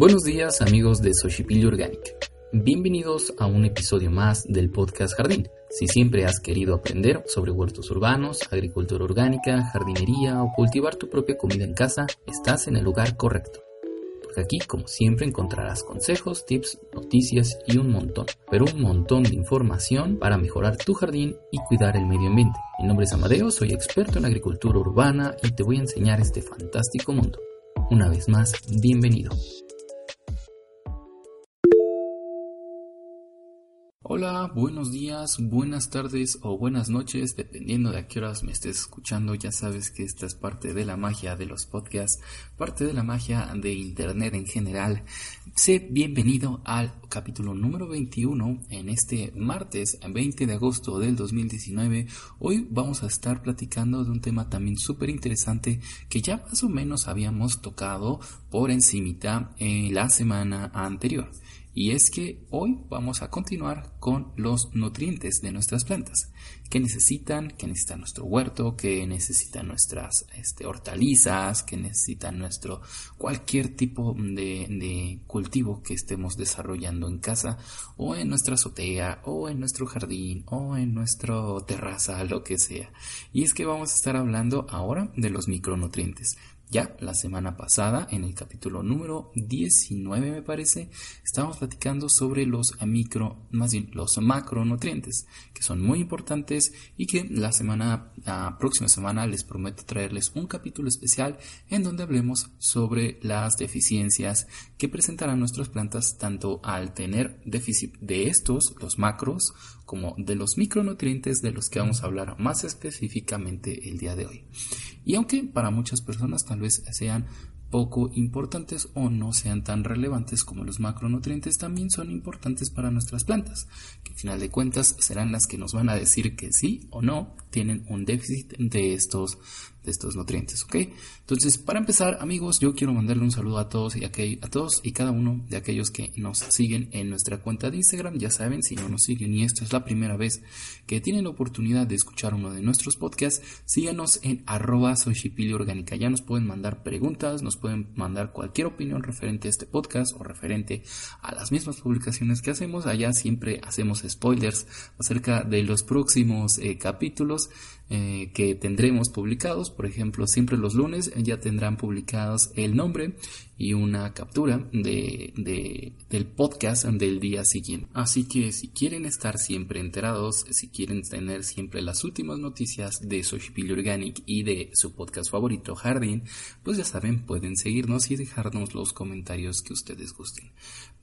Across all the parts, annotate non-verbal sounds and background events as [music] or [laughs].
Buenos días amigos de Xochipilli Organic. Bienvenidos a un episodio más del podcast Jardín. Si siempre has querido aprender sobre huertos urbanos, agricultura orgánica, jardinería o cultivar tu propia comida en casa, estás en el lugar correcto. Porque aquí, como siempre, encontrarás consejos, tips, noticias y un montón, pero un montón de información para mejorar tu jardín y cuidar el medio ambiente. Mi nombre es Amadeo, soy experto en agricultura urbana y te voy a enseñar este fantástico mundo. Una vez más, bienvenido. Hola, buenos días, buenas tardes o buenas noches, dependiendo de a qué horas me estés escuchando. Ya sabes que esta es parte de la magia de los podcasts, parte de la magia de Internet en general. Sé bienvenido al capítulo número 21 en este martes 20 de agosto del 2019. Hoy vamos a estar platicando de un tema también súper interesante que ya más o menos habíamos tocado por encimita en la semana anterior. Y es que hoy vamos a continuar con los nutrientes de nuestras plantas. ¿Qué necesitan? ¿Qué necesita nuestro huerto? ¿Qué necesitan nuestras este, hortalizas? ¿Qué necesita nuestro cualquier tipo de cultivo que estemos desarrollando en casa o en nuestra azotea o en nuestro jardín o en nuestra terraza, lo que sea? Y es que vamos a estar hablando ahora de los micronutrientes. Ya la semana pasada, en el capítulo número 19 me parece, estábamos platicando sobre los micro, más bien los macronutrientes, que son muy importantes y que la semana, la próxima semana les prometo traerles un capítulo especial en donde hablemos sobre las deficiencias que presentarán nuestras plantas tanto al tener déficit de estos, los macros, como de los micronutrientes de los que vamos a hablar más específicamente el día de hoy. Y aunque para muchas personas tal vez sean poco importantes o no sean tan relevantes como los macronutrientes también son importantes para nuestras plantas, que al final de cuentas serán las que nos van a decir que sí o no tienen un déficit de estos de estos nutrientes, ¿ok? Entonces, para empezar, amigos, yo quiero mandarle un saludo a todos y a, a todos y cada uno de aquellos que nos siguen en nuestra cuenta de Instagram. Ya saben, si no nos siguen y esta es la primera vez que tienen la oportunidad de escuchar uno de nuestros podcasts, síganos en arroba orgánica. Ya nos pueden mandar preguntas, nos pueden mandar cualquier opinión referente a este podcast o referente a las mismas publicaciones que hacemos. Allá siempre hacemos spoilers acerca de los próximos eh, capítulos eh, que tendremos publicados. Por ejemplo, siempre los lunes ya tendrán publicados el nombre y una captura de, del podcast del día siguiente. Así que si quieren estar siempre enterados, si quieren tener siempre las últimas noticias de Social Organic y de su podcast favorito Jardín, pues ya saben, pueden seguirnos y dejarnos los comentarios que ustedes gusten.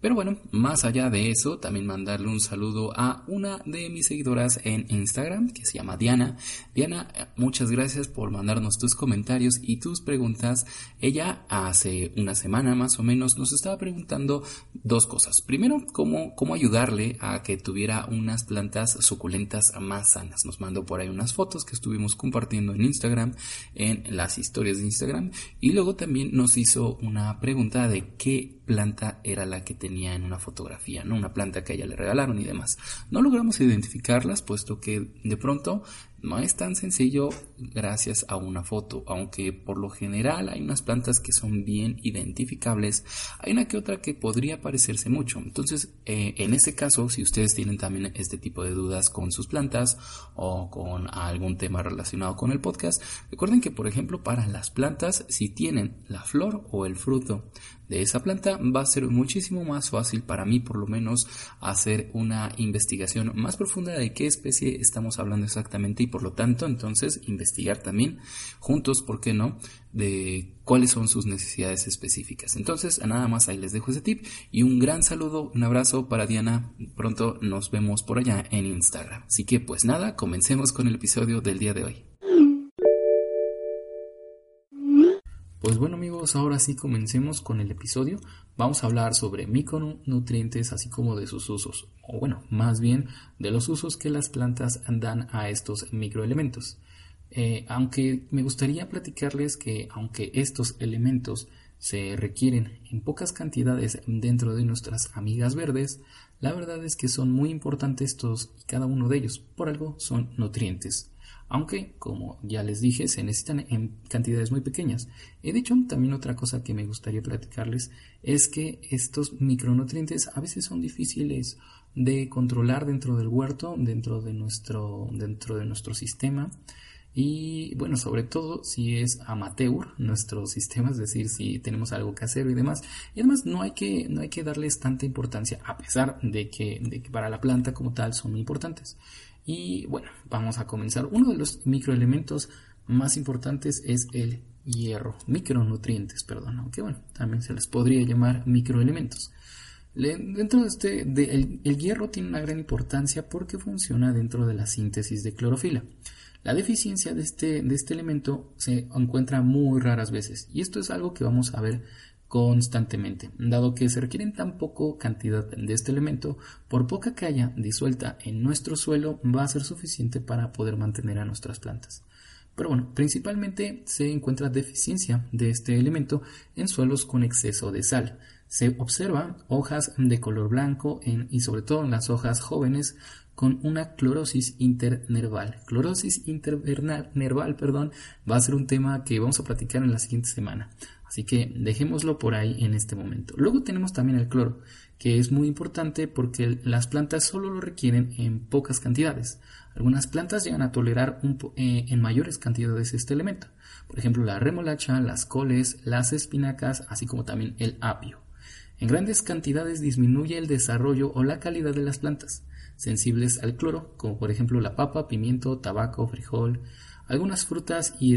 Pero bueno, más allá de eso, también mandarle un saludo a una de mis seguidoras en Instagram que se llama Diana. Diana, muchas gracias por mandarnos tus comentarios y tus preguntas. Ella hace una semana más o menos nos estaba preguntando dos cosas. Primero, cómo, cómo ayudarle a que tuviera unas plantas suculentas más sanas. Nos mandó por ahí unas fotos que estuvimos compartiendo en Instagram, en las historias de Instagram. Y luego también nos hizo una pregunta de qué planta era la que tenía en una fotografía, ¿no? Una planta que a ella le regalaron y demás. No logramos identificarlas, puesto que de pronto no es tan sencillo gracias a una foto, aunque por lo general hay unas plantas que son bien identificables, hay una que otra que podría parecerse mucho. Entonces, eh, en este caso, si ustedes tienen también este tipo de dudas con sus plantas o con algún tema relacionado con el podcast, recuerden que, por ejemplo, para las plantas, si tienen la flor o el fruto de esa planta, va a ser muchísimo más fácil para mí, por lo menos, hacer una investigación más profunda de qué especie estamos hablando exactamente y por lo tanto entonces investigar también juntos, ¿por qué no?, de cuáles son sus necesidades específicas. Entonces, nada más ahí les dejo ese tip y un gran saludo, un abrazo para Diana. Pronto nos vemos por allá en Instagram. Así que pues nada, comencemos con el episodio del día de hoy. Pues bueno amigos, ahora sí comencemos con el episodio. Vamos a hablar sobre micronutrientes así como de sus usos, o bueno, más bien de los usos que las plantas dan a estos microelementos. Eh, aunque me gustaría platicarles que aunque estos elementos se requieren en pocas cantidades dentro de nuestras amigas verdes, la verdad es que son muy importantes todos y cada uno de ellos, por algo son nutrientes. Aunque, como ya les dije, se necesitan en cantidades muy pequeñas. He dicho también otra cosa que me gustaría platicarles es que estos micronutrientes a veces son difíciles de controlar dentro del huerto, dentro de nuestro, dentro de nuestro sistema. Y bueno, sobre todo si es amateur nuestro [laughs] sistema, es decir, si tenemos algo que hacer y demás. Y además no hay que, no hay que darles tanta importancia, a pesar de que, de que para la planta como tal son muy importantes. Y bueno, vamos a comenzar. Uno de los microelementos más importantes es el hierro, micronutrientes, perdón, aunque bueno, también se les podría llamar microelementos. dentro de este, el, el hierro tiene una gran importancia porque funciona dentro de la síntesis de clorofila. La deficiencia de este, de este elemento se encuentra muy raras veces y esto es algo que vamos a ver constantemente, dado que se requieren tan poco cantidad de este elemento, por poca que haya disuelta en nuestro suelo va a ser suficiente para poder mantener a nuestras plantas. Pero bueno, principalmente se encuentra deficiencia de este elemento en suelos con exceso de sal. Se observa hojas de color blanco y sobre todo en las hojas jóvenes con una clorosis internerval. Clorosis internerval, perdón, va a ser un tema que vamos a platicar en la siguiente semana. Así que dejémoslo por ahí en este momento. Luego tenemos también el cloro, que es muy importante porque las plantas solo lo requieren en pocas cantidades. Algunas plantas llegan a tolerar eh, en mayores cantidades este elemento. Por ejemplo, la remolacha, las coles, las espinacas, así como también el apio. En grandes cantidades disminuye el desarrollo o la calidad de las plantas sensibles al cloro, como por ejemplo la papa, pimiento, tabaco, frijol, algunas frutas y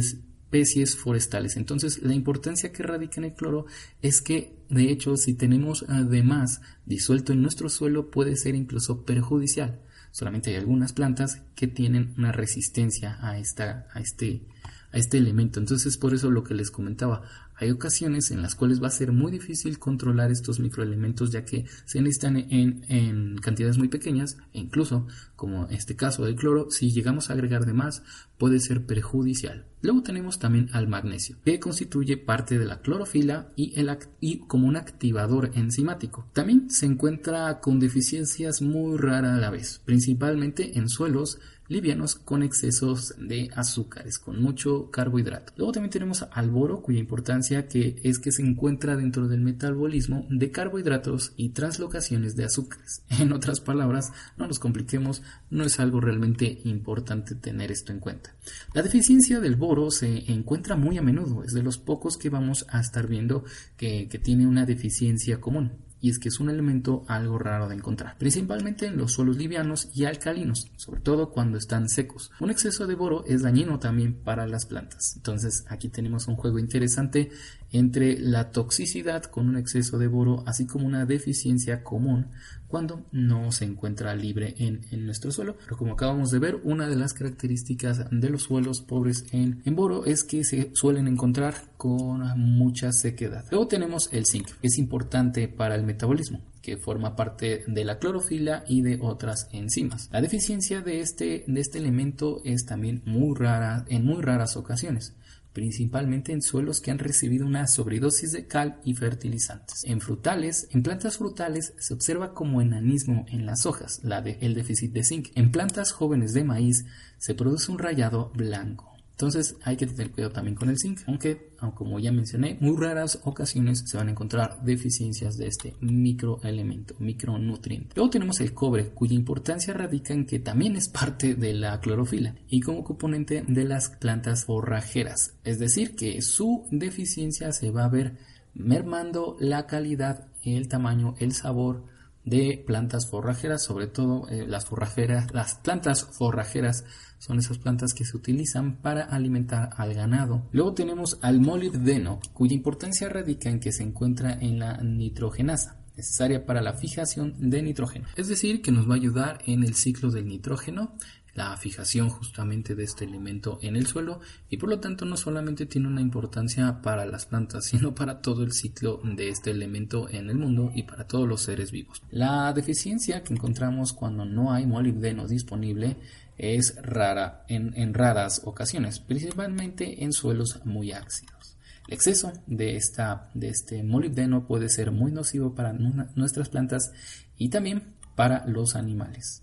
especies forestales. Entonces, la importancia que radica en el cloro es que, de hecho, si tenemos además disuelto en nuestro suelo, puede ser incluso perjudicial. Solamente hay algunas plantas que tienen una resistencia a, esta, a, este, a este elemento. Entonces, por eso lo que les comentaba, hay ocasiones en las cuales va a ser muy difícil controlar estos microelementos ya que se necesitan en, cantidades muy pequeñas e incluso, como este caso del cloro, si llegamos a agregar de más puede ser perjudicial. Luego tenemos también al magnesio, que constituye parte de la clorofila y, el, y como un activador enzimático. También se encuentra con deficiencias muy raras a la vez, principalmente en suelos livianos con excesos de azúcares, con mucho carbohidrato. Luego también tenemos al boro, cuya importancia que es que se encuentra dentro del metabolismo de carbohidratos y translocaciones de azúcares. [laughs] En otras palabras, no nos compliquemos, no es algo realmente importante tener esto en cuenta. La deficiencia del boro se encuentra muy a menudo, es de los pocos que vamos a estar viendo que tiene una deficiencia común y es que es un elemento algo raro de encontrar, principalmente en los suelos livianos y alcalinos, sobre todo cuando están secos. Un exceso de boro es dañino también para las plantas. Entonces aquí tenemos un juego interesante entre la toxicidad con un exceso de boro, así como una deficiencia común cuando no se encuentra libre en, nuestro suelo. Pero como acabamos de ver, una de las características de los suelos pobres en, en boro es que se suelen encontrar con mucha sequedad. Luego tenemos el zinc, que es importante para el metabolismo que forma parte de la clorofila y de otras enzimas. La deficiencia de este, de este elemento es también muy rara en muy raras ocasiones principalmente en suelos que han recibido una sobredosis de cal y fertilizantes. En frutales, en plantas frutales se observa como enanismo en las hojas, la de, el déficit de zinc. En plantas jóvenes de maíz se produce un rayado blanco. Entonces hay que tener cuidado también con el zinc, aunque, como ya mencioné, muy raras ocasiones se van a encontrar deficiencias de este microelemento, micronutriente. Luego tenemos el cobre, cuya importancia radica en que también es parte de la clorofila y como componente de las plantas forrajeras, es decir, que su deficiencia se va a ver mermando la calidad, el tamaño, el sabor, de plantas forrajeras, sobre todo eh, las forrajeras, las plantas forrajeras son esas plantas que se utilizan para alimentar al ganado. Luego tenemos al molibdeno, cuya importancia radica en que se encuentra en la nitrogenasa necesaria para la fijación de nitrógeno. Es decir, que nos va a ayudar en el ciclo del nitrógeno la fijación justamente de este elemento en el suelo y por lo tanto no solamente tiene una importancia para las plantas [laughs] sino para todo el ciclo de este elemento en el mundo y para todos los seres vivos. La deficiencia que encontramos cuando no hay molibdeno disponible es rara en, raras ocasiones, principalmente en suelos muy ácidos. El exceso de, esta, de este molibdeno puede ser muy nocivo para nuestras plantas y también para los animales.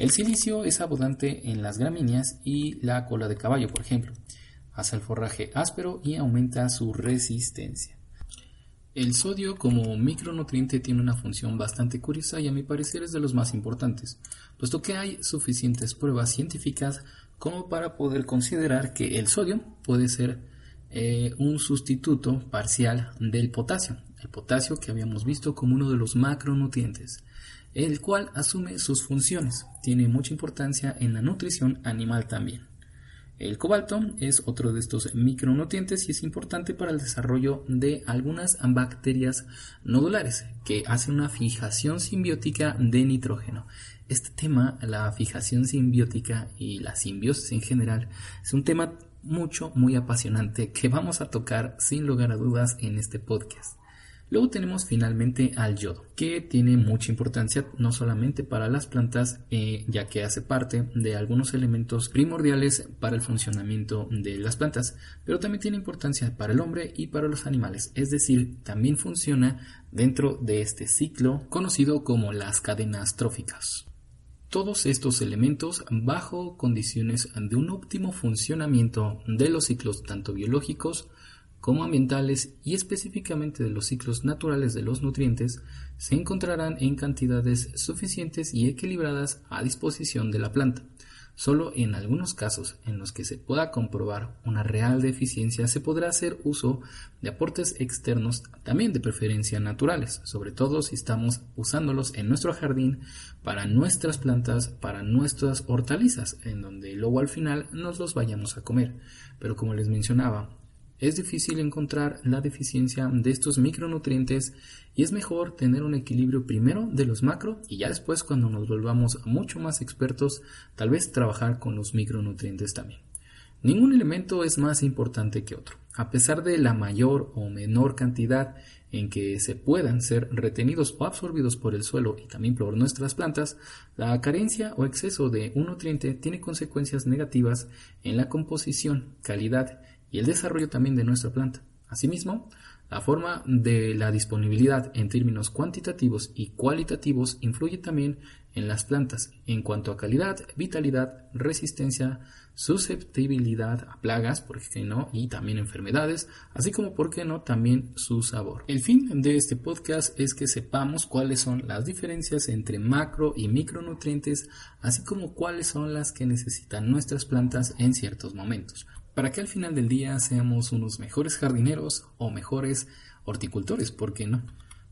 El silicio es abundante en las gramíneas y la cola de caballo, por ejemplo. Hace el forraje áspero y aumenta su resistencia. El sodio como micronutriente tiene una función bastante curiosa y a mi parecer es de los más importantes, puesto que hay suficientes pruebas científicas como para poder considerar que el sodio puede ser eh, un sustituto parcial del potasio, el potasio que habíamos visto como uno de los macronutrientes, el cual asume sus funciones, tiene mucha importancia en la nutrición animal también. El cobalto es otro de estos micronutrientes y es importante para el desarrollo de algunas bacterias nodulares que hacen una fijación simbiótica de nitrógeno. Este tema, la fijación simbiótica y la simbiosis en general, es un tema mucho, muy apasionante que vamos a tocar sin lugar a dudas en este podcast. Luego tenemos finalmente al yodo, que tiene mucha importancia no solamente para las plantas, eh, ya que hace parte de algunos elementos primordiales para el funcionamiento de las plantas, pero también tiene importancia para el hombre y para los animales, es decir, también funciona dentro de este ciclo conocido como las cadenas tróficas. Todos estos elementos bajo condiciones de un óptimo funcionamiento de los ciclos tanto biológicos como ambientales y específicamente de los ciclos naturales de los nutrientes se encontrarán en cantidades suficientes y equilibradas a disposición de la planta. Solo en algunos casos en los que se pueda comprobar una real deficiencia se podrá hacer uso de aportes externos, también de preferencia naturales, sobre todo si estamos usándolos en nuestro jardín para nuestras plantas, para nuestras hortalizas, en donde luego al final nos los vayamos a comer. Pero como les mencionaba, es difícil encontrar la deficiencia de estos micronutrientes y es mejor tener un equilibrio primero de los macro y ya después cuando nos volvamos mucho más expertos tal vez trabajar con los micronutrientes también. Ningún elemento es más importante que otro. A pesar de la mayor o menor cantidad en que se puedan ser retenidos o absorbidos por el suelo y también por nuestras plantas, la carencia o exceso de un nutriente tiene consecuencias negativas en la composición, calidad y el desarrollo también de nuestra planta. Asimismo, la forma de la disponibilidad en términos cuantitativos y cualitativos influye también en las plantas en cuanto a calidad, vitalidad, resistencia, susceptibilidad a plagas, por qué no, y también enfermedades, así como, por qué no, también su sabor. El fin de este podcast es que sepamos cuáles son las diferencias entre macro y micronutrientes, así como cuáles son las que necesitan nuestras plantas en ciertos momentos para que al final del día seamos unos mejores jardineros o mejores horticultores, ¿por qué no?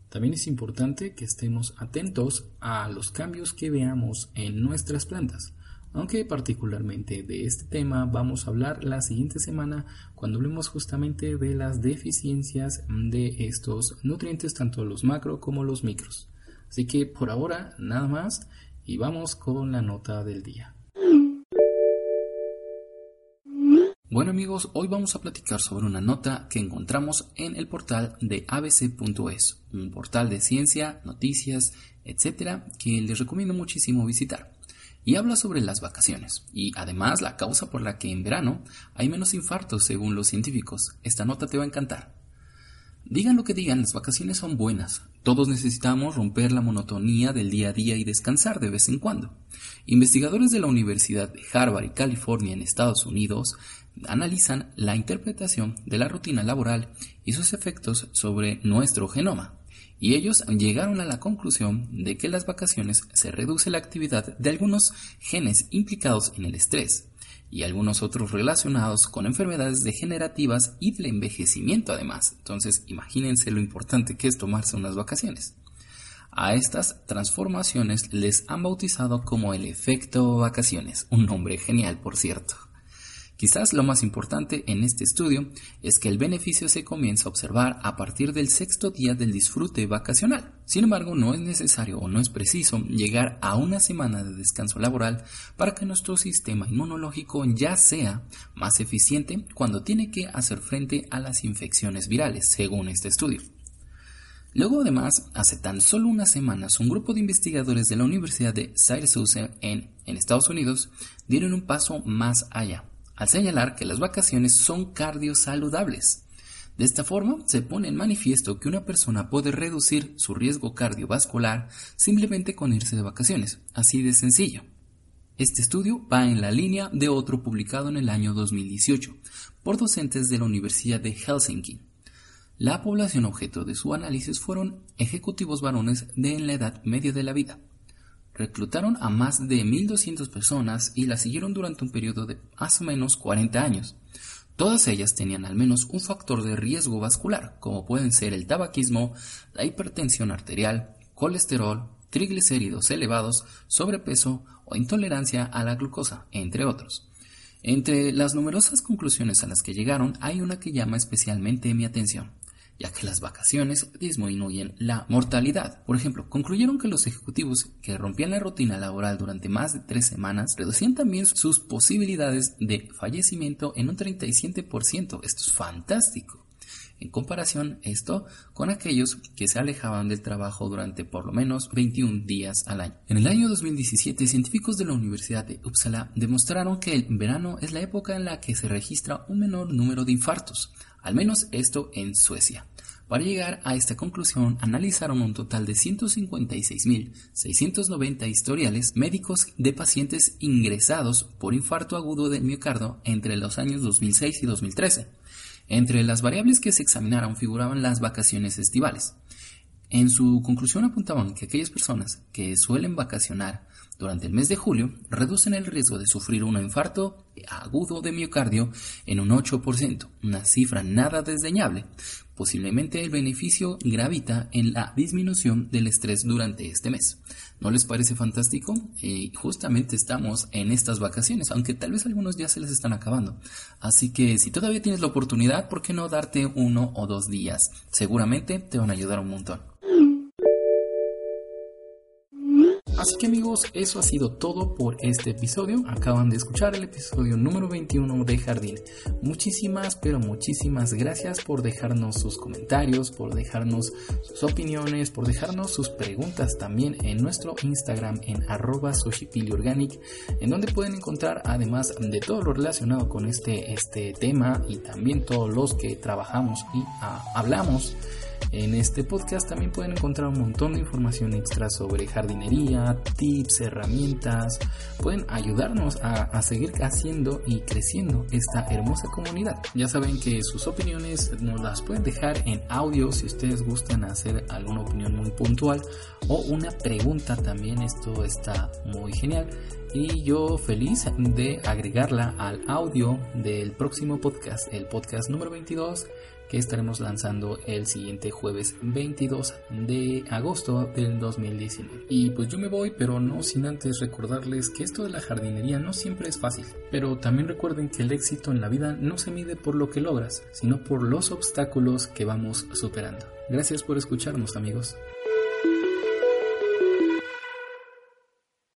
También es importante que estemos atentos a los cambios que veamos en nuestras plantas, aunque particularmente de este tema vamos a hablar la siguiente semana cuando hablemos justamente de las deficiencias de estos nutrientes, tanto los macro como los micros. Así que por ahora nada más y vamos con la nota del día. Bueno amigos, hoy vamos a platicar sobre una nota que encontramos en el portal de abc.es, un portal de ciencia, noticias, etcétera, que les recomiendo muchísimo visitar. Y habla sobre las vacaciones y además la causa por la que en verano hay menos infartos según los científicos. Esta nota te va a encantar. Digan lo que digan, las vacaciones son buenas. Todos necesitamos romper la monotonía del día a día y descansar de vez en cuando. Investigadores de la Universidad de Harvard y California en Estados Unidos analizan la interpretación de la rutina laboral y sus efectos sobre nuestro genoma. Y ellos llegaron a la conclusión de que las vacaciones se reduce la actividad de algunos genes implicados en el estrés y algunos otros relacionados con enfermedades degenerativas y del envejecimiento además. Entonces imagínense lo importante que es tomarse unas vacaciones. A estas transformaciones les han bautizado como el efecto vacaciones, un nombre genial por cierto. Quizás lo más importante en este estudio es que el beneficio se comienza a observar a partir del sexto día del disfrute vacacional. Sin embargo, no es necesario o no es preciso llegar a una semana de descanso laboral para que nuestro sistema inmunológico ya sea más eficiente cuando tiene que hacer frente a las infecciones virales, según este estudio. Luego, además, hace tan solo unas semanas, un grupo de investigadores de la Universidad de Syracuse en, en Estados Unidos dieron un paso más allá al señalar que las vacaciones son cardiosaludables. De esta forma, se pone en manifiesto que una persona puede reducir su riesgo cardiovascular simplemente con irse de vacaciones, así de sencillo. Este estudio va en la línea de otro publicado en el año 2018 por docentes de la Universidad de Helsinki. La población objeto de su análisis fueron ejecutivos varones de la edad media de la vida. Reclutaron a más de 1.200 personas y las siguieron durante un periodo de más o menos 40 años. Todas ellas tenían al menos un factor de riesgo vascular, como pueden ser el tabaquismo, la hipertensión arterial, colesterol, triglicéridos elevados, sobrepeso o intolerancia a la glucosa, entre otros. Entre las numerosas conclusiones a las que llegaron hay una que llama especialmente mi atención ya que las vacaciones disminuyen la mortalidad. Por ejemplo, concluyeron que los ejecutivos que rompían la rutina laboral durante más de tres semanas reducían también sus posibilidades de fallecimiento en un 37%. Esto es fantástico. En comparación esto con aquellos que se alejaban del trabajo durante por lo menos 21 días al año. En el año 2017, científicos de la Universidad de Uppsala demostraron que el verano es la época en la que se registra un menor número de infartos, al menos esto en Suecia. Para llegar a esta conclusión, analizaron un total de 156.690 historiales médicos de pacientes ingresados por infarto agudo del miocardio entre los años 2006 y 2013. Entre las variables que se examinaron figuraban las vacaciones estivales. En su conclusión apuntaban que aquellas personas que suelen vacacionar durante el mes de julio reducen el riesgo de sufrir un infarto agudo de miocardio en un 8%, una cifra nada desdeñable. Posiblemente el beneficio gravita en la disminución del estrés durante este mes. ¿No les parece fantástico? Y justamente estamos en estas vacaciones, aunque tal vez algunos ya se les están acabando. Así que si todavía tienes la oportunidad, ¿por qué no darte uno o dos días? Seguramente te van a ayudar un montón. Así que amigos, eso ha sido todo por este episodio. Acaban de escuchar el episodio número 21 de Jardín. Muchísimas, pero muchísimas gracias por dejarnos sus comentarios, por dejarnos sus opiniones, por dejarnos sus preguntas también en nuestro Instagram en arroba organic, en donde pueden encontrar además de todo lo relacionado con este, este tema y también todos los que trabajamos y ah, hablamos en este podcast también pueden encontrar un montón de información extra sobre jardinería, tips, herramientas. Pueden ayudarnos a, seguir haciendo y creciendo esta hermosa comunidad. Ya saben que sus opiniones nos las pueden dejar en audio si ustedes gustan hacer alguna opinión muy puntual o una pregunta también. Esto está muy genial y yo feliz de agregarla al audio del próximo podcast, el podcast número 22 que estaremos lanzando el siguiente jueves 22 de agosto del 2019. Y pues yo me voy, pero no sin antes recordarles que esto de la jardinería no siempre es fácil. Pero también recuerden que el éxito en la vida no se mide por lo que logras, sino por los obstáculos que vamos superando. Gracias por escucharnos amigos.